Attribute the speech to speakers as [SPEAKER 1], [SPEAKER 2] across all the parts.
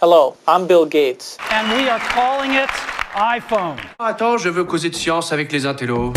[SPEAKER 1] Hello, I'm Bill Gates.
[SPEAKER 2] and we are calling it iPhone.
[SPEAKER 3] Attends, je veux causer de science avec les intellos.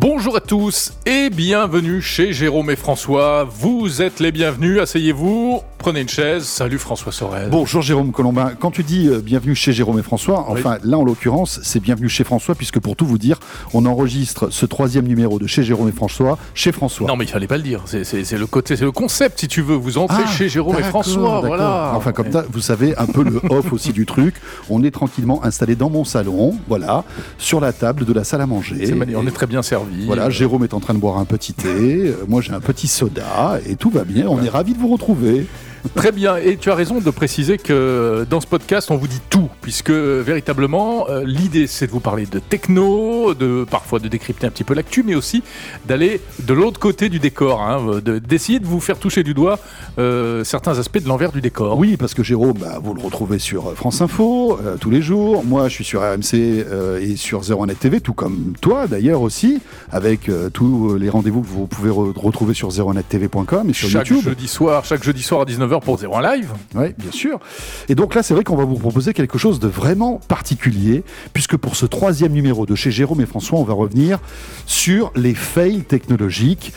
[SPEAKER 4] Bonjour à tous et bienvenue chez Jérôme et François. Vous êtes les bienvenus, asseyez-vous, prenez une chaise. Salut François Sorel.
[SPEAKER 5] Bonjour Jérôme Colombin. Quand tu dis euh, bienvenue chez Jérôme et François, enfin là en l'occurrence c'est bienvenue chez François puisque pour tout vous dire, on enregistre ce troisième numéro de chez Jérôme et François chez François.
[SPEAKER 4] Non mais il fallait pas le dire, c'est- c'est c'est le côté, c'est le concept si tu veux. Vous entrez
[SPEAKER 5] Ah,
[SPEAKER 4] chez Jérôme et François, voilà.
[SPEAKER 5] Enfin comme ça, vous savez un peu le off aussi du truc. On est tranquillement installé dans mon salon, voilà, sur la table de la salle à manger.
[SPEAKER 4] C'est on est très bien servi.
[SPEAKER 5] Voilà, Jérôme est en train de boire un petit thé, euh, moi j'ai un petit soda et tout va bien. On est ravis de vous retrouver.
[SPEAKER 4] Très bien, et tu as raison de préciser que dans ce podcast, on vous dit tout, puisque euh, véritablement, euh, l'idée c'est de vous parler de techno, de parfois de décrypter un petit peu l'actu, mais aussi d'aller de l'autre côté du décor, hein, de- d'essayer de vous faire toucher du doigt euh, certains aspects de l'envers du décor.
[SPEAKER 5] Oui, parce que Jérôme, bah, vous le retrouvez sur euh, France Info euh, tous les jours. Moi, je suis sur RMC euh, et sur 01net TV, tout comme toi d'ailleurs aussi, avec euh, tous les rendez-vous que vous pouvez re- retrouver sur 01nettv.com et sur
[SPEAKER 4] Chaque
[SPEAKER 5] YouTube.
[SPEAKER 4] jeudi soir, chaque jeudi soir à 19h pour 01 live.
[SPEAKER 5] Oui, bien sûr. Et donc là, c'est vrai qu'on va vous proposer quelque chose de vraiment particulier, puisque pour ce troisième numéro de chez Jérôme et François, on va revenir sur les fails technologiques.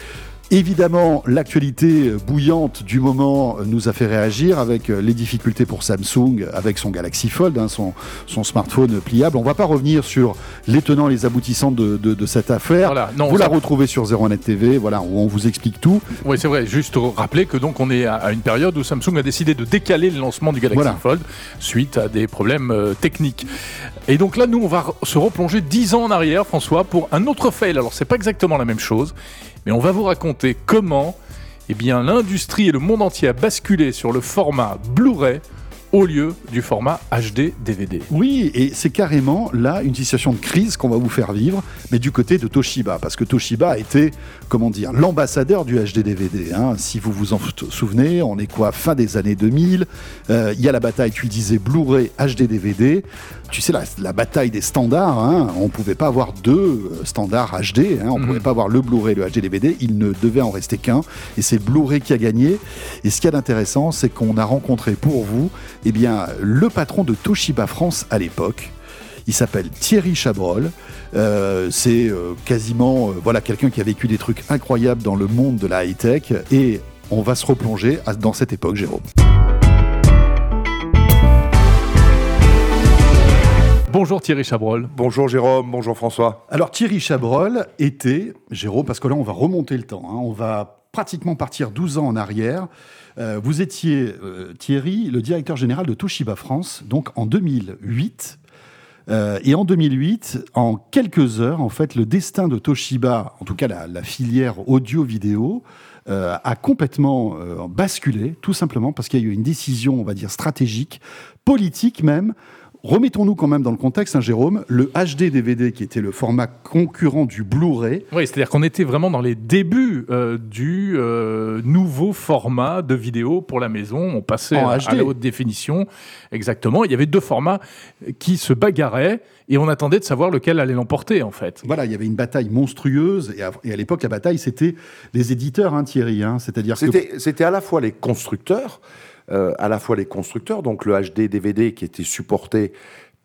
[SPEAKER 5] Évidemment, l'actualité bouillante du moment nous a fait réagir avec euh, les difficultés pour Samsung avec son Galaxy Fold, hein, son, son smartphone pliable. On va pas revenir sur les tenants et les aboutissants de, de- de cette affaire.
[SPEAKER 4] Voilà, non,
[SPEAKER 5] vous la retrouvez sur 01net TV, voilà, où on vous explique tout.
[SPEAKER 4] Oui, c'est vrai. Juste rappeler que donc on est à une période où Samsung a décidé de décaler le lancement du Galaxy
[SPEAKER 5] Voilà.
[SPEAKER 4] Fold suite à des problèmes euh, techniques. Et donc là, nous, on va se replonger 10 ans en arrière, François, pour un autre fail. Alors, c'est pas exactement la même chose, mais on va vous raconter comment, eh bien, l'industrie et le monde entier a basculé sur le format Blu-ray au lieu du format HD DVD.
[SPEAKER 5] Oui, et c'est carrément là une situation de crise qu'on va vous faire vivre, mais du côté de Toshiba, parce que Toshiba a été, comment dire, l'ambassadeur du HD DVD. hein. Si vous vous en souvenez, on est quoi, fin des années 2000, euh, il y a la bataille, tu disais, Blu-ray, HD DVD. Tu sais, la, la bataille des standards, hein, on ne pouvait pas avoir deux euh, standards HD, hein, on ne pouvait pas avoir le Blu-ray et le HD DVD, il ne devait en rester qu'un, et c'est Blu-ray qui a gagné. Et ce qu'il y a d'intéressant, c'est qu'on a rencontré pour vous eh bien, le patron de Toshiba France à l'époque. Il s'appelle Thierry Chabrol. Euh, c'est euh, quasiment euh, voilà quelqu'un qui a vécu des trucs incroyables dans le monde de la high-tech. Et on va se replonger à- dans cette époque, Jérôme.
[SPEAKER 4] Bonjour Thierry Chabrol.
[SPEAKER 6] Bonjour Jérôme, bonjour François.
[SPEAKER 5] Alors Thierry Chabrol était, Jérôme, parce que là on va remonter le temps, hein, on va pratiquement partir 12 ans en arrière. Euh, vous étiez, euh, Thierry, le directeur général de Toshiba France, donc en 2008. Euh, et en 2008, en quelques heures, en fait, le destin de Toshiba, en tout cas la, filière audio-vidéo, euh, a complètement euh, basculé, tout simplement parce qu'il y a eu une décision, on va dire, stratégique, politique même. Remettons-nous quand même dans le contexte, hein, Jérôme, le HD DVD, qui était le format concurrent du Blu-ray,
[SPEAKER 4] Oui, c'est-à-dire qu'on était vraiment dans les débuts euh, du euh, nouveau format de vidéo pour la maison. On passait
[SPEAKER 5] En
[SPEAKER 4] à,
[SPEAKER 5] HD.
[SPEAKER 4] à la haute définition. Exactement. Il y avait deux formats qui se bagarraient et on attendait de savoir lequel allait l'emporter, en fait.
[SPEAKER 5] Voilà, il y avait une bataille monstrueuse. Et à, et à l'époque, la bataille, c'était les éditeurs, hein, Thierry. hein. C'est-à-dire que
[SPEAKER 6] C'était c'était à la fois les constructeurs, euh, à la fois les constructeurs, donc le HD DVD qui était supporté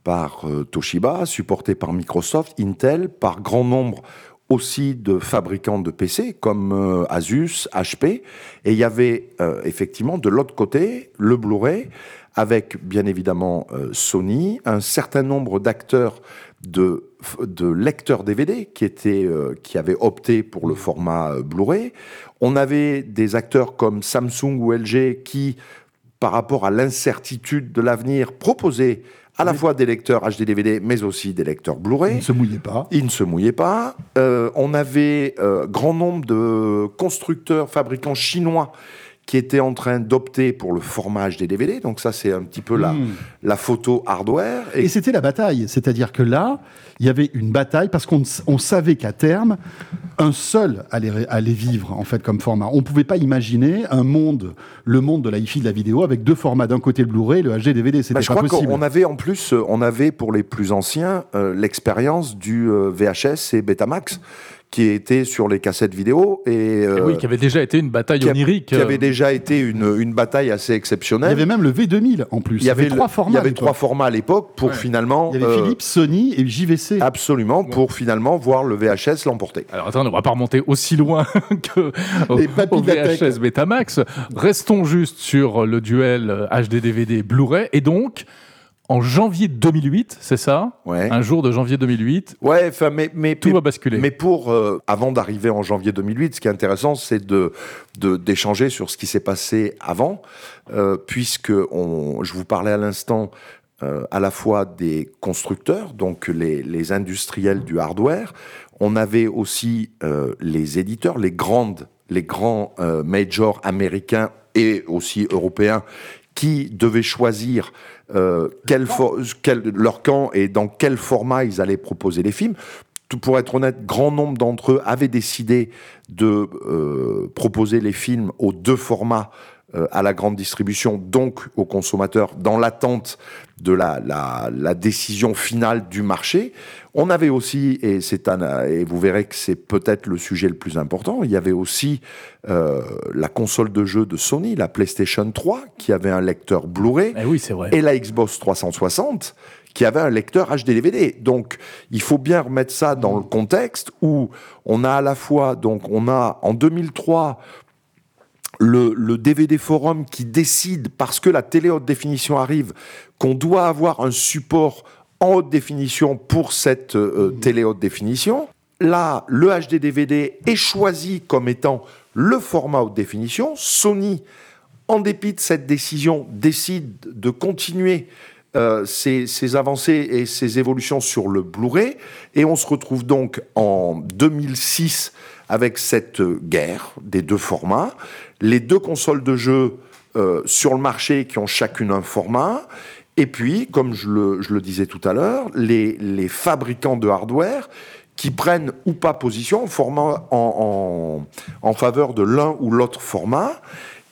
[SPEAKER 6] par euh, Toshiba, supporté par Microsoft, Intel, par grand nombre aussi de fabricants de PC comme euh, Asus, HP, et il y avait effectivement de l'autre côté le Blu-ray avec bien évidemment Sony, un certain nombre d'acteurs de, de lecteurs DVD qui, étaient, qui avaient opté pour le format Blu-ray. On avait des acteurs comme Samsung ou LG qui, par rapport à l'incertitude de l'avenir, proposaient à la fois des lecteurs HD DVD, mais aussi des lecteurs
[SPEAKER 5] ils
[SPEAKER 6] Blu-ray.
[SPEAKER 5] ne se mouillaient pas.
[SPEAKER 6] Ils ne se mouillaient pas. Euh, on avait euh, grand nombre de constructeurs, fabricants chinois qui étaient en train d'opter pour le format HD DVD. Donc ça, c'est un petit peu la,
[SPEAKER 5] Hmm.
[SPEAKER 6] la photo hardware.
[SPEAKER 5] Et c'était la bataille. C'est-à-dire que là, il y avait une bataille parce qu'on on savait qu'à terme, un seul allait, allait vivre en fait comme format. On ne pouvait pas imaginer un monde, le monde de la hi-fi de la vidéo avec deux formats. D'un côté le Blu-ray, le HD DVD. C'était
[SPEAKER 6] Bah, je
[SPEAKER 5] pas
[SPEAKER 6] crois
[SPEAKER 5] possible.
[SPEAKER 6] qu'on avait en plus, euh, on avait pour les plus anciens euh, l'expérience du euh, VHS et Betamax qui était sur les cassettes vidéo et,
[SPEAKER 4] Et oui, qui avait déjà été une bataille
[SPEAKER 6] qui a-
[SPEAKER 4] onirique.
[SPEAKER 6] qui avait
[SPEAKER 4] euh,
[SPEAKER 6] déjà été une, une bataille assez
[SPEAKER 5] Il y
[SPEAKER 6] exceptionnelle.
[SPEAKER 5] avait même le V2000 en plus.
[SPEAKER 6] Il y avait,
[SPEAKER 5] trois formats.
[SPEAKER 6] il y
[SPEAKER 5] à
[SPEAKER 6] avait
[SPEAKER 5] l'époque.
[SPEAKER 6] trois formats à l'époque pour
[SPEAKER 4] Ouais.
[SPEAKER 6] finalement
[SPEAKER 5] Il y avait
[SPEAKER 6] euh,
[SPEAKER 5] Philips, Sony et JVC.
[SPEAKER 6] absolument pour finalement voir le VHS l'emporter.
[SPEAKER 4] Alors attends, on va pas remonter aussi loin que au,
[SPEAKER 5] Les
[SPEAKER 4] au
[SPEAKER 5] de la tech.
[SPEAKER 4] VHS Betamax. Restons juste sur le duel euh, HD DVD Blu-ray et donc en janvier 2008, c'est ça?
[SPEAKER 6] Ouais.
[SPEAKER 4] Un jour de janvier 2008,
[SPEAKER 6] Ouais, enfin, mais, mais,
[SPEAKER 4] tout
[SPEAKER 6] mais-
[SPEAKER 4] va basculer.
[SPEAKER 6] Mais pour, euh, avant d'arriver en janvier 2008, ce qui est intéressant, c'est de d'échanger sur ce qui s'est passé avant, euh, puisque on, je vous parlais à l'instant euh, à la fois des constructeurs, donc les, les industriels du hardware, on avait aussi les éditeurs, les grandes, les grands majors américains et aussi européens qui devaient choisir euh, quel leur camp et dans quel format ils allaient proposer les films. Pour être honnête, grand nombre d'entre eux avaient décidé de euh, proposer les films aux deux formats à la grande distribution, donc aux consommateurs, dans l'attente de la, la, la décision finale du marché. On avait aussi, et, c'est un, et vous verrez que c'est peut-être le sujet le plus important, il y avait aussi euh, la console de jeu de Sony, la PlayStation 3, qui avait un lecteur Blu-ray
[SPEAKER 4] Eh oui, c'est vrai.
[SPEAKER 6] et la Xbox 360 qui avait un lecteur HD-DVD. Donc, il faut bien remettre ça dans le contexte où on a à la fois, donc, on a en 2003 le, le DVD Forum qui décide, parce que la télé haute définition arrive, qu'on doit avoir un support en haute définition pour cette euh, télé haute définition. Là, le HD DVD est choisi comme étant le format haute définition. Sony, en dépit de cette décision, décide de continuer euh, ces, ces avancées et ces évolutions sur le Blu-ray. Et on se retrouve donc en 2006 avec cette guerre des deux formats. Les deux consoles de jeu euh, sur le marché qui ont chacune un format. Et puis, comme je le, disais tout à l'heure, les, fabricants de hardware qui prennent ou pas position en, faveur de l'un ou l'autre format.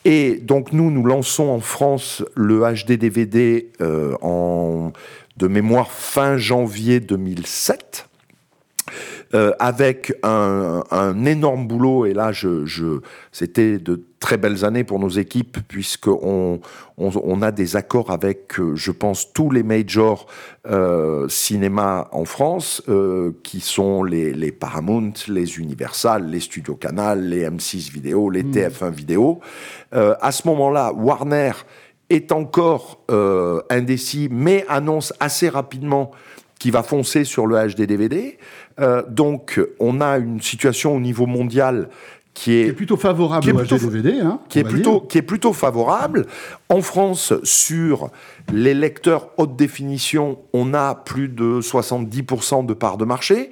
[SPEAKER 6] Et donc nous, nous lançons en France le HD DVD euh, en, de mémoire fin janvier 2007. Euh, avec un, un, énorme boulot, et là, je, je, c'était de très belles années pour nos équipes, puisqu'on on, on a des accords avec, euh, je pense, tous les majors euh, cinéma en France, euh, qui sont les, les, Paramount, les Universal, les Studios Canal, les M6 Vidéo, les mmh. TF1 Vidéo. À ce moment-là, Warner est encore indécis, mais annonce assez rapidement qui va foncer sur le HD DVD. Euh, donc, on a une situation au niveau mondial qui est,
[SPEAKER 5] qui est plutôt favorable
[SPEAKER 6] qui est plutôt,
[SPEAKER 5] DVD, hein,
[SPEAKER 6] qui, est plutôt, qui est plutôt favorable. En France, sur les lecteurs haute définition, on a plus de 70% de part de marché.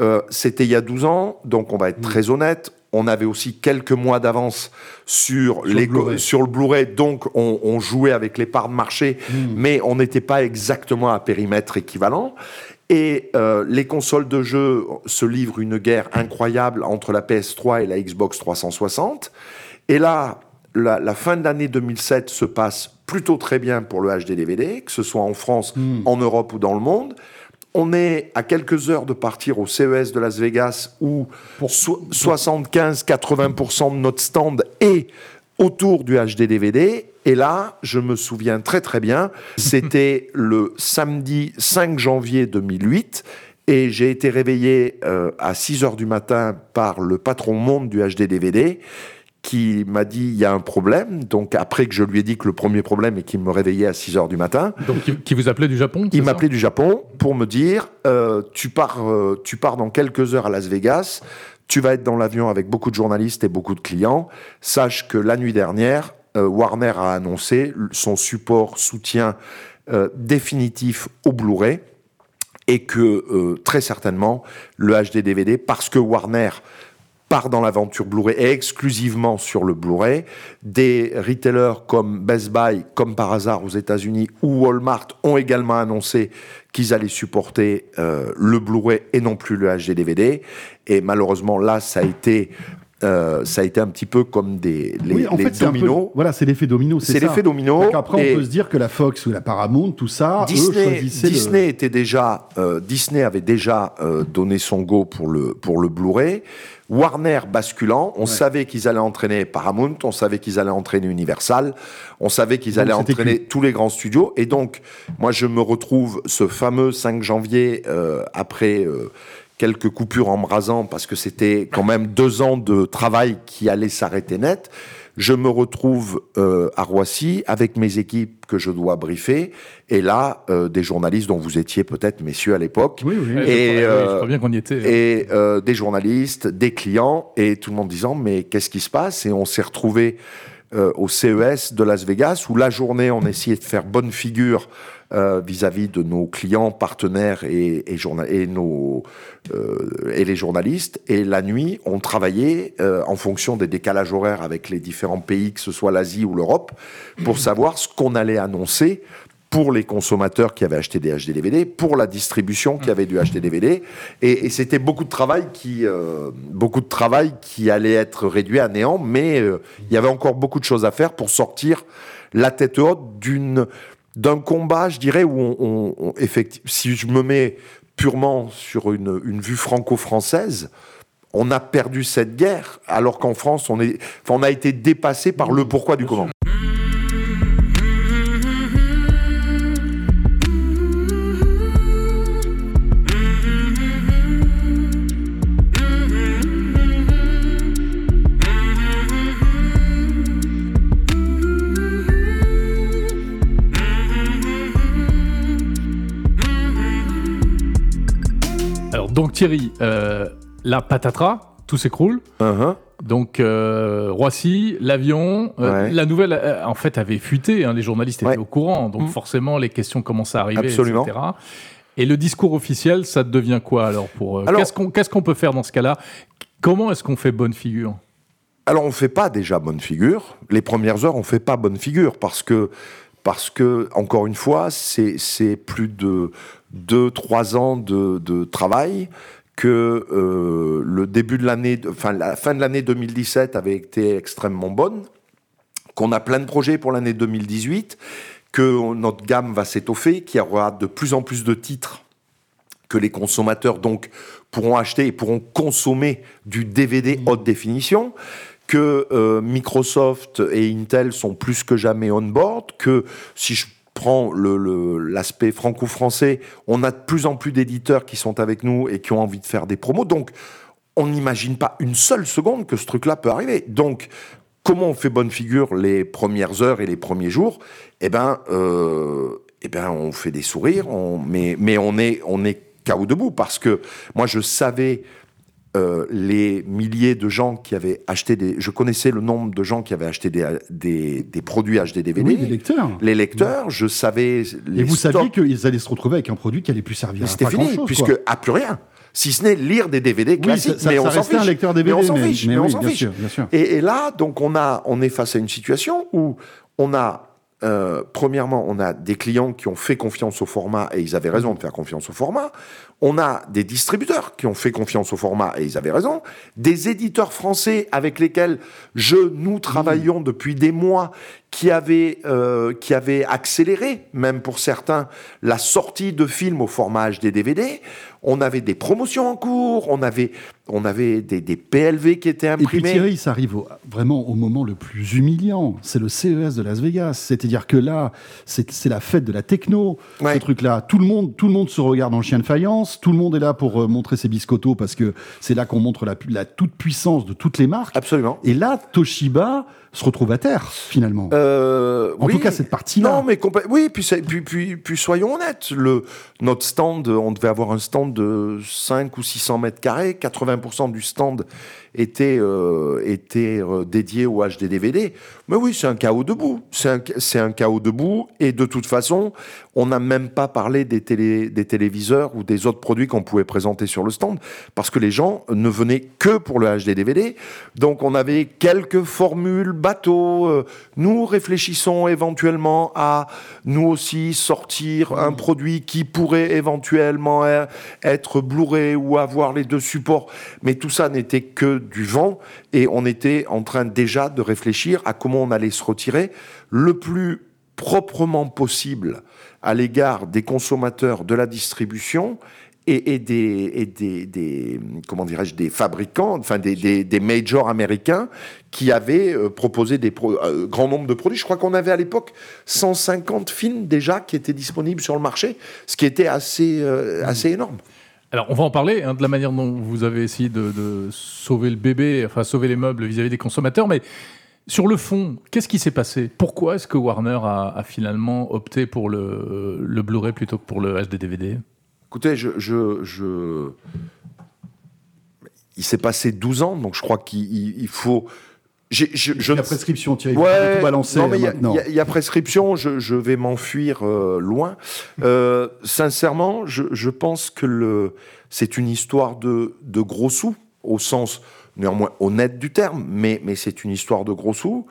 [SPEAKER 6] Euh, C'était il y a 12 ans, donc on va être mmh. très honnête. On avait aussi quelques mois d'avance sur,
[SPEAKER 5] sur,
[SPEAKER 6] les,
[SPEAKER 5] le
[SPEAKER 6] sur le Blu-ray, donc on, on, jouait avec les parts de marché, mmh. mais on n'était pas exactement à périmètre équivalent. Et euh, les consoles de jeu se livrent une guerre incroyable entre la PS3 et la Xbox 360. Et là, la, la fin de l'année 2007 se passe plutôt très bien pour le HD DVD, que ce soit en France, mmh. en Europe ou dans le monde. On est à quelques heures de partir au CES de Las Vegas où 75-80% de notre stand est autour du HD DVD. Et là, je me souviens très très bien, c'était le samedi 5 janvier 2008. Et j'ai été réveillé euh, à 6 heures du matin par le patron monde du HD DVD qui m'a dit il y a un problème. Donc après que je lui ai dit que le premier problème est qu'il me réveillait à 6 heures du matin.
[SPEAKER 4] Donc qui, qui vous appelait du Japon
[SPEAKER 6] Il m'appelait du Japon pour me dire euh, tu pars euh, tu pars dans quelques heures à Las Vegas. Tu vas être dans l'avion avec beaucoup de journalistes et beaucoup de clients. Sache que la nuit dernière, euh, Warner a annoncé son support soutien définitif au Blu-ray et que très certainement le HD DVD parce que Warner part dans l'aventure Blu-ray et exclusivement sur le Blu-ray. Des retailers comme Best Buy, comme par hasard aux États-Unis, ou Walmart ont également annoncé qu'ils allaient supporter euh, le Blu-ray et non plus le HD DVD. Et malheureusement, là, ça a été euh, ça a été un petit peu comme des les,
[SPEAKER 5] oui, en
[SPEAKER 6] les
[SPEAKER 5] fait, peu-
[SPEAKER 6] dominos.
[SPEAKER 5] voilà, c'est l'effet domino.
[SPEAKER 6] C'est l'effet domino.
[SPEAKER 5] Donc Après, on peut se dire que la Fox ou la Paramount, tout ça, eux
[SPEAKER 6] Disney,
[SPEAKER 5] le-
[SPEAKER 6] Disney était déjà, euh, Disney avait déjà euh, donné son go pour le pour le Blu-ray. Warner basculant, on savait qu'ils allaient entraîner Paramount, on savait qu'ils allaient entraîner Universal, on savait qu'ils allaient entraîner tous les grands studios. Et donc, moi, je me retrouve ce fameux 5 janvier après. Quelques coupures embrasant parce que c'était quand même deux ans de travail qui allaient s'arrêter net. Je me retrouve euh, à Roissy avec mes équipes que je dois briefer et là euh, des journalistes dont vous étiez peut-être messieurs à l'époque
[SPEAKER 5] Oui, oui.
[SPEAKER 6] Et,
[SPEAKER 4] je crois-
[SPEAKER 6] euh,
[SPEAKER 4] je crois bien qu'on y était.
[SPEAKER 6] et des journalistes, des clients et tout le monde disant mais qu'est-ce qui se passe? Et on s'est retrouvé euh, au CES de Las Vegas où la journée on essayait de faire bonne figure euh, vis-à-vis de nos clients, partenaires et, nos euh, et les journalistes. Et la nuit, on travaillait en fonction des décalages horaires avec les différents pays, que ce soit l'Asie ou l'Europe, pour savoir ce qu'on allait annoncer pour les consommateurs qui avaient acheté des HD DVD, pour la distribution qui avait du HD DVD, et, et c'était beaucoup de travail qui, euh, beaucoup de travail qui allait être réduit à néant, mais euh, il y avait encore beaucoup de choses à faire pour sortir la tête haute d'une d'un combat, je dirais, où on, on, on- effecti- si je me mets purement sur une, une vue franco-française, on a perdu cette guerre, alors qu'en France, on, est, on a été dépassé par le pourquoi du comment.
[SPEAKER 4] Donc Thierry, euh, la patatras, tout s'écroule.
[SPEAKER 6] Uh-huh.
[SPEAKER 4] Donc euh, Roissy, l'avion, euh,
[SPEAKER 6] Ouais.
[SPEAKER 4] la nouvelle euh, en fait avait fuité, hein, les journalistes étaient
[SPEAKER 6] Ouais.
[SPEAKER 4] au courant, donc
[SPEAKER 6] Mm.
[SPEAKER 4] forcément les questions commençaient à arriver,
[SPEAKER 6] Absolument.
[SPEAKER 4] etc. Et le discours officiel, ça devient quoi alors pour euh,
[SPEAKER 6] Alors-
[SPEAKER 4] qu'est-ce qu'on peut faire dans ce cas-là? Comment est-ce qu'on fait bonne figure?
[SPEAKER 6] Alors on fait pas déjà bonne figure. Les premières heures, on fait pas bonne figure parce que parce que encore une fois, c'est plus de deux trois ans de, de travail que euh, le début de l'année, enfin la fin de l'année 2017 avait été extrêmement bonne, qu'on a plein de projets pour l'année 2018, que notre gamme va s'étoffer, qu'il y aura de plus en plus de titres que les consommateurs donc pourront acheter et pourront consommer du DVD haute définition, que euh, Microsoft et Intel sont plus que jamais on board, que si je le- l'aspect franco-français, on a de plus en plus d'éditeurs qui sont avec nous et qui ont envie de faire des promos. Donc, on n'imagine pas une seule seconde que ce truc-là peut arriver. Donc, comment on fait bonne figure les premières heures et les premiers jours? Eh ben, euh, eh ben, on fait des sourires, mais, mais on est, on est KO debout parce que moi, je savais euh, les milliers de gens qui avaient acheté des. Je connaissais le nombre de gens qui avaient acheté des, des, des produits HD DVD.
[SPEAKER 5] Oui, les lecteurs.
[SPEAKER 6] Les lecteurs, je savais. Les
[SPEAKER 5] Et vous
[SPEAKER 6] stocks.
[SPEAKER 5] saviez qu'ils allaient se retrouver avec un produit qui allait plus servir
[SPEAKER 6] Mais
[SPEAKER 5] à
[SPEAKER 6] C'était fini, puisque
[SPEAKER 5] quoi.
[SPEAKER 6] à plus rien. Si ce n'est lire des DVD classiques,
[SPEAKER 5] ça, ça-
[SPEAKER 6] mais
[SPEAKER 5] ça
[SPEAKER 6] on s'en
[SPEAKER 5] restait
[SPEAKER 6] fiche.
[SPEAKER 5] un lecteur DVD,
[SPEAKER 6] mais on s'en fiche.
[SPEAKER 5] mais
[SPEAKER 6] mais on
[SPEAKER 5] oui,
[SPEAKER 6] s'en
[SPEAKER 5] bien
[SPEAKER 6] fiche.
[SPEAKER 5] sûr, bien sûr.
[SPEAKER 6] Et, et là, donc, on, a, on est face à une situation où on a, euh, premièrement, on a des clients qui ont fait confiance au format et ils avaient raison de faire confiance au format. On a des distributeurs qui ont fait confiance au format et ils avaient raison. Des éditeurs français avec lesquels je, nous travaillons depuis des mois qui avaient, euh, qui avaient accéléré, même pour certains, la sortie de films au format HD DVD. On avait des promotions en cours, on avait, on avait des, des PLV qui étaient
[SPEAKER 5] Et puis
[SPEAKER 6] imprimés.
[SPEAKER 5] Thierry, ça arrive au- vraiment au moment le plus humiliant. C'est le CES de Las Vegas. C'est-à-dire que là, c'est la fête de la techno.
[SPEAKER 6] Ouais.
[SPEAKER 5] Ce truc-là, tout le monde, tout le monde se regarde en chien de faïence. Tout le monde est là pour euh, montrer ses biscottos parce que c'est là qu'on montre la toute puissance de toutes les marques.
[SPEAKER 6] Absolument.
[SPEAKER 5] Et là, Toshiba se retrouve à terre finalement.
[SPEAKER 6] Euh,
[SPEAKER 5] en
[SPEAKER 6] oui.
[SPEAKER 5] tout cas, cette partie-là.
[SPEAKER 6] Non, mais oui, puis, puis, puis soyons honnêtes, le, notre stand, on devait avoir un stand de 5 ou 600 mètres carrés, 80% du stand était, euh, était euh, dédié au HD DVD. Mais oui, c'est un chaos debout. C'est un, un chaos debout, et de toute façon, on n'a même pas parlé des, télé, des téléviseurs ou des autres produits qu'on pouvait présenter sur le stand, parce que les gens ne venaient que pour le HD DVD. Donc on avait quelques formules bateaux. euh, nous réfléchissons éventuellement à nous aussi sortir un produit qui pourrait éventuellement être Blu-ray ou avoir les deux supports. Mais tout ça n'était que du vent et on était en train déjà de réfléchir à comment on allait se retirer le plus proprement possible à l'égard des consommateurs de la distribution et, et des, et des, des comment dirais-je des fabricants, enfin des, des, des majors américains qui avaient euh, proposé des pro, euh, grand nombre de produits. Je crois qu'on avait à l'époque 150 films déjà qui étaient disponibles sur le marché, ce qui était assez euh, assez énorme.
[SPEAKER 4] Alors, on va en parler hein, de la manière dont vous avez essayé de, sauver le bébé, enfin sauver les meubles vis-à-vis des consommateurs, mais sur le fond, qu'est-ce qui s'est passé? Pourquoi est-ce que Warner a, finalement opté pour le, Blu-ray plutôt que pour le HD-DVD
[SPEAKER 6] Écoutez, je... il s'est passé 12 ans, donc je crois qu'il faut.
[SPEAKER 5] Je, il y a prescription, Thierry.
[SPEAKER 6] Ouais, tout balancer non, mais il y, y, y, a prescription, je, je vais m'enfuir euh, loin. Euh, sincèrement, je, je, pense que le, c'est une histoire de, de gros sous, au sens néanmoins honnête du terme, mais, mais c'est une histoire de gros sous.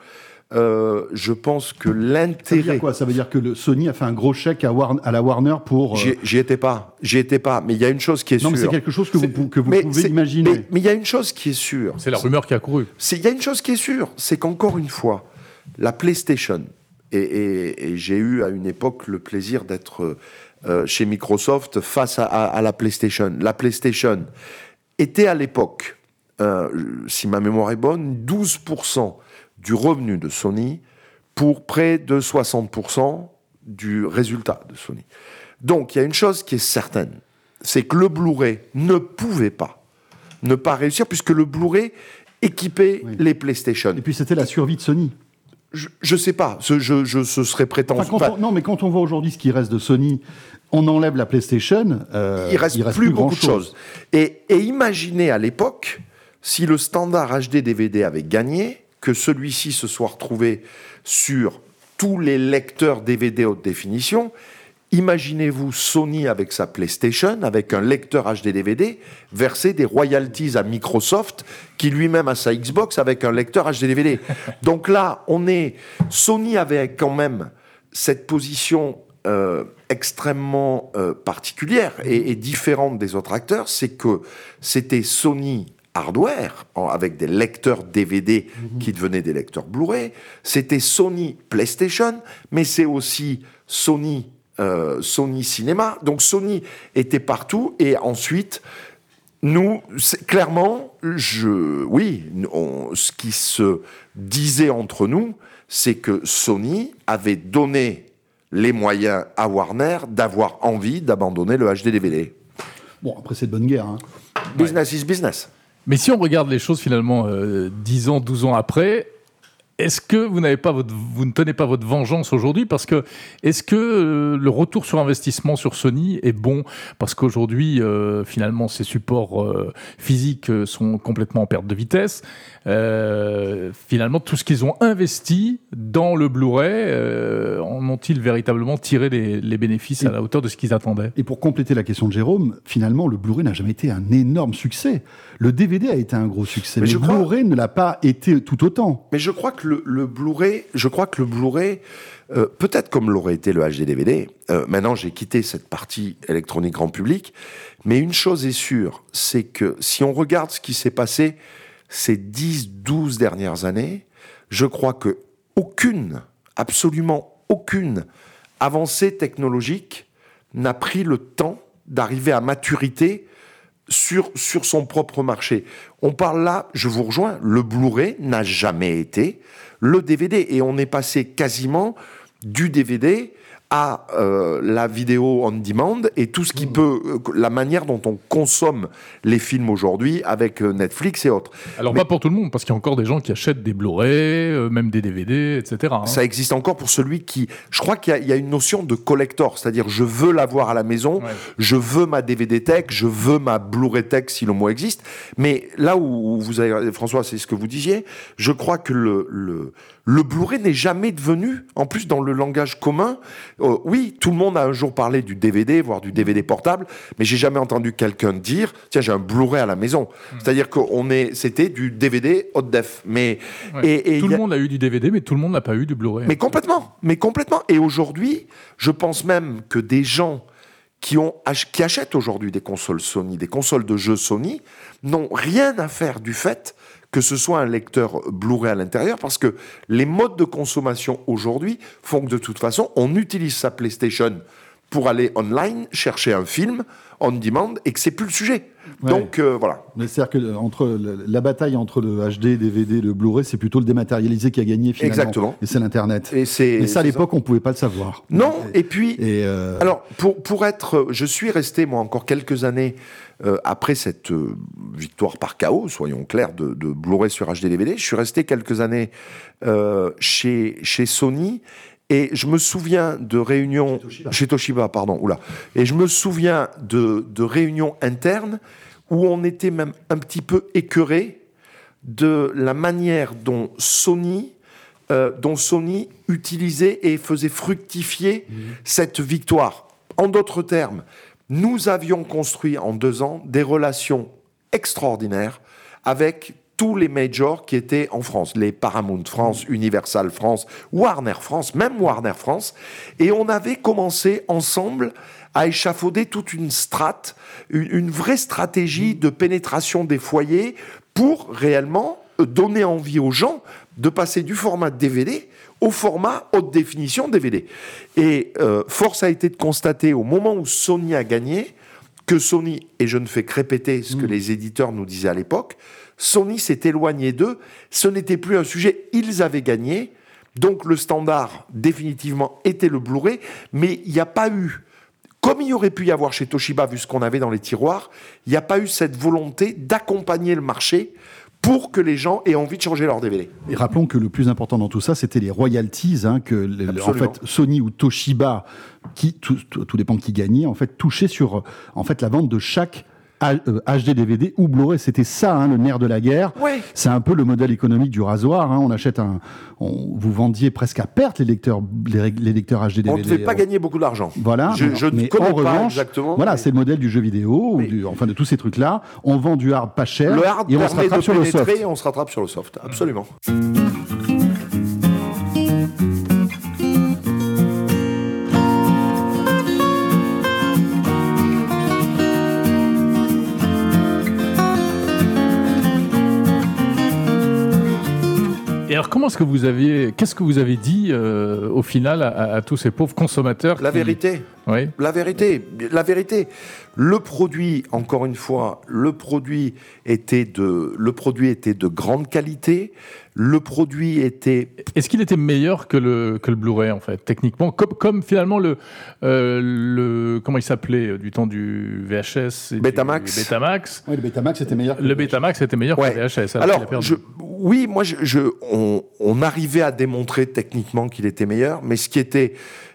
[SPEAKER 6] Euh, je pense que l'intérêt. Ça
[SPEAKER 5] veut dire quoi? Ça veut dire que le Sony a fait un gros chèque à, Warner, à la Warner pour.
[SPEAKER 6] Euh... J'y étais pas. J'y étais pas. Mais il y a une chose qui est,
[SPEAKER 5] non,
[SPEAKER 6] sûre.
[SPEAKER 5] Non, mais c'est quelque chose que vous, que vous pouvez imaginer.
[SPEAKER 6] Mais il y a une chose qui est sûre.
[SPEAKER 4] C'est la rumeur qui a couru.
[SPEAKER 6] Il y a une chose qui est sûre, c'est qu'encore une fois, la PlayStation, et, et, et j'ai eu à une époque le plaisir d'être euh, chez Microsoft face à, à, à, la PlayStation. La PlayStation était à l'époque, euh, si ma mémoire est bonne, 12% du revenu de Sony pour près de 60% du résultat de Sony. Donc il y a une chose qui est certaine, c'est que le Blu-ray ne pouvait pas ne pas réussir puisque le Blu-ray équipait oui. les PlayStation.
[SPEAKER 5] Et puis c'était la survie de Sony.
[SPEAKER 6] Je, je sais pas, ce, je, je, ce serait prétentieux.
[SPEAKER 5] Enfin, non, mais quand on voit aujourd'hui ce qui reste de Sony, on enlève la PlayStation.
[SPEAKER 6] Euh, il reste, il reste plus, plus beaucoup de choses. Et, et imaginez à l'époque si le standard HD DVD avait gagné, que celui-ci se soit retrouvé sur tous les lecteurs DVD haute définition. Imaginez-vous Sony avec sa PlayStation, avec un lecteur HD DVD, verser des royalties à Microsoft, qui lui-même a sa Xbox avec un lecteur HD DVD. Donc là, on est. Sony avait quand même cette position euh, extrêmement euh, particulière et, et différente des autres acteurs, c'est que c'était Sony hardware, avec des lecteurs DVD mmh. qui devenaient des lecteurs Blu-ray. C'était Sony PlayStation, mais c'est aussi Sony, euh, Sony Cinéma. Donc Sony était partout. Et ensuite, nous, clairement, je, oui, on, ce qui se disait entre nous, c'est que Sony avait donné les moyens à Warner d'avoir envie d'abandonner le HD DVD.
[SPEAKER 5] Bon, après, c'est de bonne guerre. Hein.
[SPEAKER 6] Business ouais. is business.
[SPEAKER 4] Mais si on regarde les choses finalement euh, 10 ans, 12 ans après, est-ce que vous n'avez pas votre, vous ne tenez pas votre vengeance aujourd'hui parce que est-ce que euh, le retour sur investissement sur Sony est bon? Parce qu'aujourd'hui euh, finalement ces supports euh, physiques sont complètement en perte de vitesse. Euh, finalement tout ce qu'ils ont investi dans le Blu-ray euh, en ont-ils véritablement tiré les, les bénéfices
[SPEAKER 5] et,
[SPEAKER 4] à la hauteur de ce qu'ils attendaient?
[SPEAKER 5] Et pour compléter la question de Jérôme, finalement le Blu-ray n'a jamais été un énorme succès. Le DVD a été un gros succès, mais, mais le Blu-ray ne l'a pas été tout autant.
[SPEAKER 6] Mais je crois que le, le Blu-ray, je crois que le Blu-ray, euh, peut-être comme l'aurait été le HD-DVD, euh, maintenant j'ai quitté cette partie électronique grand public, mais une chose est sûre, c'est que si on regarde ce qui s'est passé ces 10-12 dernières années, je crois que aucune, absolument aucune avancée technologique n'a pris le temps d'arriver à maturité sur, son propre marché. On parle là, je vous rejoins, le Blu-ray n'a jamais été le DVD. Et on est passé quasiment du DVD à euh, la vidéo on demand et tout ce qui mmh. peut, euh, la manière dont on consomme les films aujourd'hui avec euh, Netflix et autres.
[SPEAKER 4] Alors Mais, pas pour tout le monde, parce qu'il y a encore des gens qui achètent des Blu-ray, euh, même des DVD, etc. Hein.
[SPEAKER 6] Ça existe encore pour celui qui... Je crois qu'il y, y, a une notion de collector, c'est-à-dire je veux l'avoir à la maison, ouais. je veux ma DVD tech, je veux ma Blu-ray tech si le mot existe. Mais là où vous avez, François, c'est ce que vous disiez, je crois que le, le, le Blu-ray n'est jamais devenu, en plus dans le langage commun, euh, oui, tout le monde a un jour parlé du DVD, voire du DVD portable, mais j'ai jamais entendu quelqu'un dire, tiens, j'ai un Blu-ray à la maison. Mmh. C'est-à-dire qu'on est, c'était du DVD haute def. Mais
[SPEAKER 4] ouais. et, et tout le a... monde a eu du DVD, mais tout le monde n'a pas eu du Blu-ray.
[SPEAKER 6] Mais complètement, mais complètement. Et aujourd'hui, je pense même que des gens qui, ont, ach- qui achètent aujourd'hui des consoles Sony, des consoles de jeux Sony, n'ont rien à faire du fait que ce soit un lecteur Blu-ray à l'intérieur, parce que les modes de consommation aujourd'hui font que de toute façon, on utilise sa PlayStation pour aller online chercher un film on demand et que c'est plus le sujet.
[SPEAKER 5] Ouais.
[SPEAKER 6] Donc euh, voilà.
[SPEAKER 5] Mais c'est-à-dire que euh, entre la bataille entre le HD, DVD, le Blu-ray, c'est plutôt le dématérialisé qui a gagné finalement.
[SPEAKER 6] Exactement.
[SPEAKER 5] Et c'est l'Internet.
[SPEAKER 6] Et c'est
[SPEAKER 5] Et ça, à l'époque, on pouvait pas le savoir.
[SPEAKER 6] Non, et puis
[SPEAKER 5] Et euh,
[SPEAKER 6] Alors, pour, pour être. Je suis resté, moi, encore quelques années euh, après cette euh, victoire par chaos, soyons clairs, de, de Blu-ray sur HD-DVD. Je suis resté quelques années euh, chez, chez Sony. Et je me souviens de réunions. Chez Toshiba, pardon. Oula. Et je me souviens de, de réunions internes où on était même un petit peu écœuré de la manière dont Sony, euh, dont Sony utilisait et faisait fructifier cette victoire. En d'autres termes, nous avions construit en deux ans des relations extraordinaires avec tous les majors qui étaient en France, les Paramount France, Universal France, Warner France, même Warner France, et on avait commencé ensemble à échafauder toute une strate, une, une vraie stratégie de pénétration des foyers pour réellement euh, donner envie aux gens de passer du format DVD au format haute définition DVD. Et euh, force a été de constater au moment où Sony a gagné que Sony, et je ne fais que répéter ce que les éditeurs nous disaient à l'époque, Sony s'est éloigné d'eux, ce n'était plus un sujet, ils avaient gagné, donc le standard définitivement était le Blu-ray, mais il n'y a pas eu, comme il y aurait pu y avoir chez Toshiba, vu ce qu'on avait dans les tiroirs, il n'y a pas eu cette volonté d'accompagner le marché pour que les gens aient envie de changer leur DVD.
[SPEAKER 5] Et rappelons que le plus important dans tout ça, c'était les royalties, hein, que le- en fait Sony ou Toshiba, qui tout, tout, tout dépend qui gagnait, en fait touchaient sur en fait la vente de chaque HD DVD ou Blu-ray. C'était ça hein, le nerf de la guerre.
[SPEAKER 6] Ouais.
[SPEAKER 5] C'est un peu le modèle économique du rasoir. hein. On achète un, on, vous vendiez presque à perte les lecteurs, les, les lecteurs HD DVD.
[SPEAKER 6] On ne devait pas gagner beaucoup d'argent.
[SPEAKER 5] Voilà.
[SPEAKER 6] Je, je ne connais
[SPEAKER 5] en
[SPEAKER 6] pas
[SPEAKER 5] revanche,
[SPEAKER 6] exactement.
[SPEAKER 5] Voilà,
[SPEAKER 6] mais-
[SPEAKER 5] c'est le modèle du jeu vidéo, ou du- enfin de tous ces trucs-là. On vend du hard pas cher
[SPEAKER 6] le hard
[SPEAKER 5] et on se rattrape sur le soft.
[SPEAKER 6] et on se rattrape sur le soft. Absolument.
[SPEAKER 4] Et alors, comment est-ce que vous aviez, qu'est-ce que vous avez dit euh, au final à, tous ces pauvres consommateurs
[SPEAKER 6] La
[SPEAKER 4] qui-
[SPEAKER 6] vérité.
[SPEAKER 4] Oui.
[SPEAKER 6] La vérité, la vérité. Le produit, encore une fois, le produit était de, le produit était de grande qualité. Le produit était
[SPEAKER 4] Est-ce qu'il était meilleur que le, que le Blu-ray, en fait, techniquement? Comme, comme finalement le, euh, le. Comment il s'appelait euh, du temps du VHS et du
[SPEAKER 6] Betamax.
[SPEAKER 4] Betamax?
[SPEAKER 5] Oui, le Betamax était meilleur. que
[SPEAKER 4] Le Betamax était meilleur
[SPEAKER 6] Ouais.
[SPEAKER 4] que le VHS. alors
[SPEAKER 6] je, oui, moi, je, je- on, on arrivait à démontrer techniquement qu'il était meilleur, mais ce qui était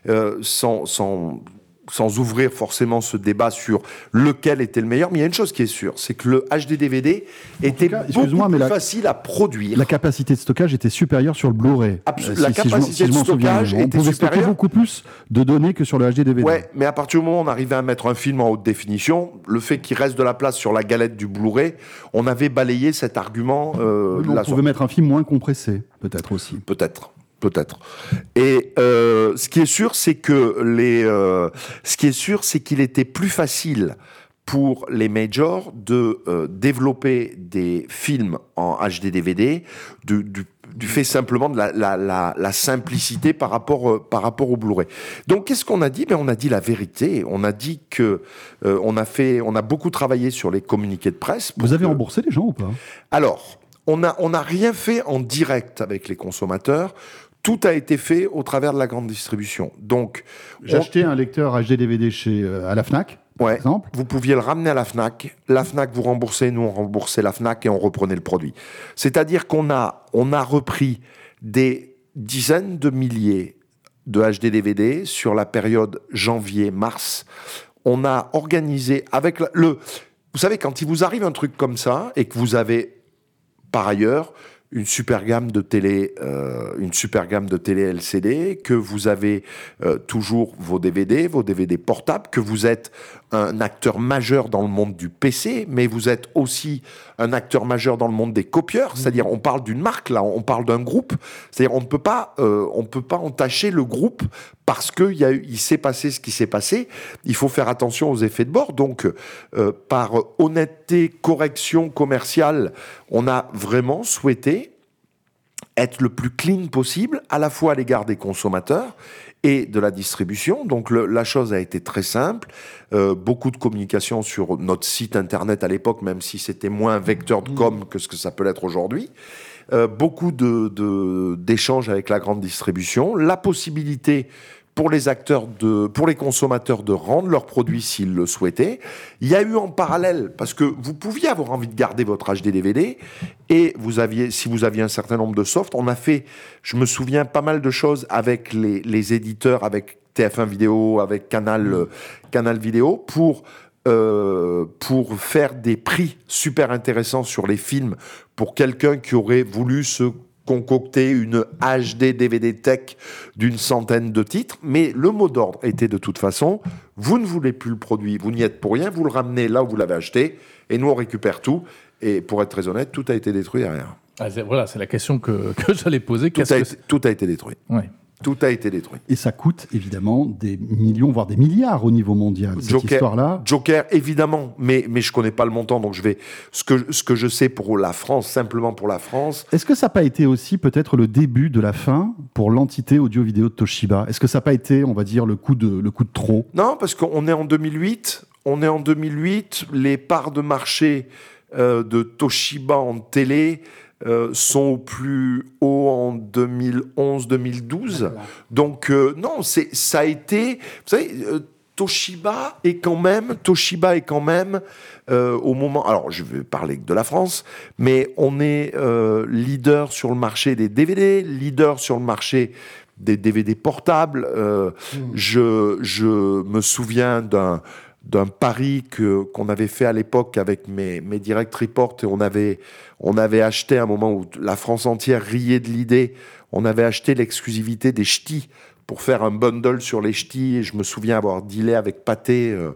[SPEAKER 6] euh, sans, sans, sans ouvrir forcément ce débat sur lequel était le meilleur, mais il y a une chose qui est sûre, c'est que le HD DVD était
[SPEAKER 5] cas,
[SPEAKER 6] beaucoup plus
[SPEAKER 5] la-
[SPEAKER 6] facile à produire.
[SPEAKER 5] La capacité de stockage était supérieure sur le Blu-ray.
[SPEAKER 6] Absol-
[SPEAKER 5] Euh,
[SPEAKER 6] la
[SPEAKER 5] m'en-
[SPEAKER 6] capacité
[SPEAKER 5] je
[SPEAKER 6] de stockage
[SPEAKER 5] On
[SPEAKER 6] était
[SPEAKER 5] pouvait stocker
[SPEAKER 6] supérieure.
[SPEAKER 5] beaucoup plus de données que sur le HD DVD.
[SPEAKER 6] Ouais, mais à partir du moment où on arrivait à mettre un film en haute définition, le fait qu'il reste de la place sur la galette du Blu-ray, on avait balayé cet argument. euh,
[SPEAKER 5] Oui, on pouvait mettre un film moins compressé, peut-être aussi.
[SPEAKER 6] Peut-être. Peut-être. Et euh, ce qui est sûr, c'est que les, euh, ce qui est sûr, c'est qu'il était plus facile pour les majors de euh, développer des films en HD DVD du, du, du fait simplement de la, la, la, la simplicité par rapport, par rapport au Blu-ray. Donc qu'est-ce qu'on a dit? Ben, On a dit la vérité. On a dit que on, a fait, on a beaucoup travaillé sur les communiqués de presse.
[SPEAKER 5] Vous avez
[SPEAKER 6] que-
[SPEAKER 5] remboursé les gens ou pas?
[SPEAKER 6] Alors, on n'a on a rien fait en direct avec les consommateurs. Tout a été fait au travers de la grande distribution. Donc,
[SPEAKER 5] J'ai
[SPEAKER 6] on-
[SPEAKER 5] acheté un lecteur HD DVD chez, euh, à la FNAC, par
[SPEAKER 6] ouais,
[SPEAKER 5] exemple.
[SPEAKER 6] vous pouviez le ramener à la FNAC. La FNAC vous remboursait, nous on remboursait la FNAC et on reprenait le produit. C'est-à-dire qu'on a, on a repris des dizaines de milliers de HD DVD sur la période janvier-mars. On a organisé avec le... Vous savez, quand il vous arrive un truc comme ça et que vous avez par ailleurs une super gamme de télé, euh, une super gamme de télé LCD, que vous avez euh, toujours vos DVD, vos DVD portables, que vous êtes un acteur majeur dans le monde du PC, mais vous êtes aussi un acteur majeur dans le monde des copieurs. C'est-à-dire, on parle d'une marque là, on parle d'un groupe. C'est-à-dire, on ne peut pas, euh, on peut pas entacher le groupe parce que il y a eu- il s'est passé ce qui s'est passé. Il faut faire attention aux effets de bord. Donc, euh, par honnêteté, correction commerciale, on a vraiment souhaité être le plus clean possible, à la fois à l'égard des consommateurs et de la distribution. Donc le- la chose a été très simple. Euh, beaucoup de communication sur notre site internet à l'époque, même si c'était moins un vecteur de com que ce que ça peut l'être aujourd'hui. Euh, beaucoup de- de- d'échanges avec la grande distribution. La possibilité pour les acteurs de, pour les consommateurs de rendre leurs produits s'ils le souhaitaient. Il y a eu en parallèle, parce que vous pouviez avoir envie de garder votre HD DVD, et vous aviez, si vous aviez un certain nombre de softs, on a fait, je me souviens, pas mal de choses avec les, les éditeurs, avec TF1 Vidéo, avec Canal, euh, Canal Vidéo, pour euh, pour faire des prix super intéressants sur les films pour quelqu'un qui aurait voulu se concocter une HD DVD tech d'une centaine de titres, mais le mot d'ordre était de toute façon, vous ne voulez plus le produit, vous n'y êtes pour rien, vous le ramenez là où vous l'avez acheté, et nous on récupère tout, et pour être très honnête, tout a été détruit derrière.
[SPEAKER 4] Ah, voilà, c'est la question que, que j'allais poser.
[SPEAKER 6] Tout a,
[SPEAKER 4] que
[SPEAKER 6] été,
[SPEAKER 4] c'est
[SPEAKER 6] tout a été détruit.
[SPEAKER 4] Ouais.
[SPEAKER 6] Tout a été détruit.
[SPEAKER 5] Et ça coûte évidemment des millions, voire des milliards au niveau mondial, cette
[SPEAKER 6] Joker,
[SPEAKER 5] histoire-là.
[SPEAKER 6] Joker, évidemment, mais, mais je connais pas le montant, donc je vais. Ce que, ce que je sais pour la France, simplement pour la France,
[SPEAKER 5] Est-ce que ça n'a pas été aussi peut-être le début de la fin pour l'entité audio-vidéo de Toshiba? Est-ce que ça n'a pas été, on va dire, le coup de, le coup de trop?
[SPEAKER 6] Non, parce qu'on est en 2008. On est en 2008. Les parts de marché euh, de Toshiba en télé euh, sont au plus haut en 2011-2012. Donc euh, non, c'est ça a été. Vous savez. euh, Toshiba est quand même, Toshiba est quand même euh, au moment. Alors, je vais parler de la France, mais on est euh, leader sur le marché des DVD, leader sur le marché des DVD portables. Euh, je, je me souviens d'un d'un pari que qu'on avait fait à l'époque avec mes, mes direct reports et on avait on avait acheté un moment où la France entière riait de l'idée. On avait acheté l'exclusivité des ch'tis pour faire un bundle sur les ch'tis et je me souviens avoir dealé avec Pathé euh,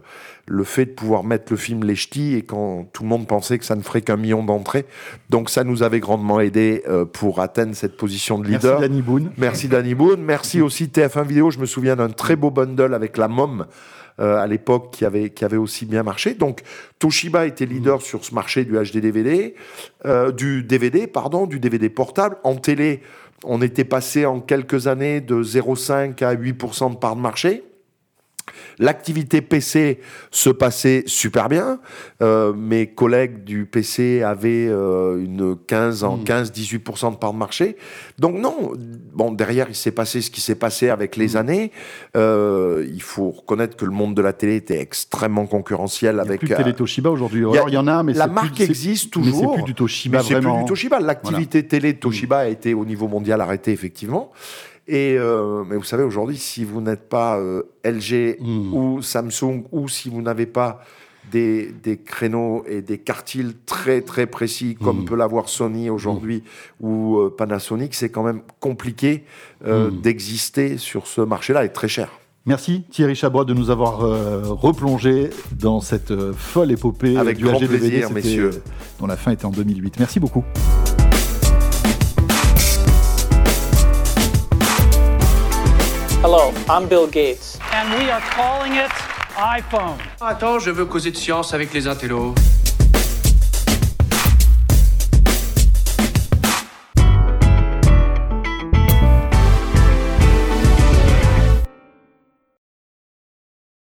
[SPEAKER 6] le fait de pouvoir mettre le film Les Ch'tis et quand tout le monde pensait que ça ne ferait qu'un million d'entrées donc ça nous avait grandement aidé euh, pour atteindre cette position de
[SPEAKER 5] Merci
[SPEAKER 6] leader
[SPEAKER 5] Danny Boone.
[SPEAKER 6] Merci Danny Boone. Merci aussi TF1 Vidéo. Je me souviens d'un très beau bundle avec la MOM euh, à l'époque qui avait, qui avait aussi bien marché. Donc Toshiba était leader sur ce marché du HD DVD, euh, du DVD, pardon, du DVD portable. En télé, on était passé en quelques années de 0,5 à 8% de part de marché. L'activité PC se passait super bien. Euh, mes collègues du PC avaient euh, une 15 en 15-18% de part de marché. Donc non, bon derrière il s'est passé ce qui s'est passé avec les années. Euh, il faut reconnaître que le monde de la télé était extrêmement concurrentiel
[SPEAKER 5] Il n'y a
[SPEAKER 6] avec.
[SPEAKER 5] plus de télé Toshiba aujourd'hui.
[SPEAKER 6] y a-
[SPEAKER 5] Alors il y en a, mais
[SPEAKER 6] la marque
[SPEAKER 5] plus,
[SPEAKER 6] existe
[SPEAKER 5] Mais
[SPEAKER 6] toujours.
[SPEAKER 5] c'est plus du Toshiba
[SPEAKER 6] mais c'est plus
[SPEAKER 5] vraiment.
[SPEAKER 6] du Toshiba. L'activité télé de Toshiba a été au niveau mondial arrêtée, effectivement. Et euh, mais vous savez, aujourd'hui, si vous n'êtes pas euh, LG
[SPEAKER 5] Mm.
[SPEAKER 6] ou Samsung, ou si vous n'avez pas des, des créneaux et des quartiles très très précis, comme
[SPEAKER 5] Mm.
[SPEAKER 6] peut l'avoir Sony aujourd'hui ou euh, Panasonic, c'est quand même compliqué d'exister sur ce marché-là et très cher.
[SPEAKER 5] Merci Thierry Chabot de nous avoir euh, replongé dans cette euh, folle épopée
[SPEAKER 6] Avec
[SPEAKER 5] du
[SPEAKER 6] grand
[SPEAKER 5] HD DVD,
[SPEAKER 6] plaisir, messieurs.
[SPEAKER 5] dont la fin était en 2008. Merci beaucoup.
[SPEAKER 1] I'm Bill Gates.
[SPEAKER 2] And we are calling it iPhone.
[SPEAKER 3] Attends, je veux causer de science avec les intellos.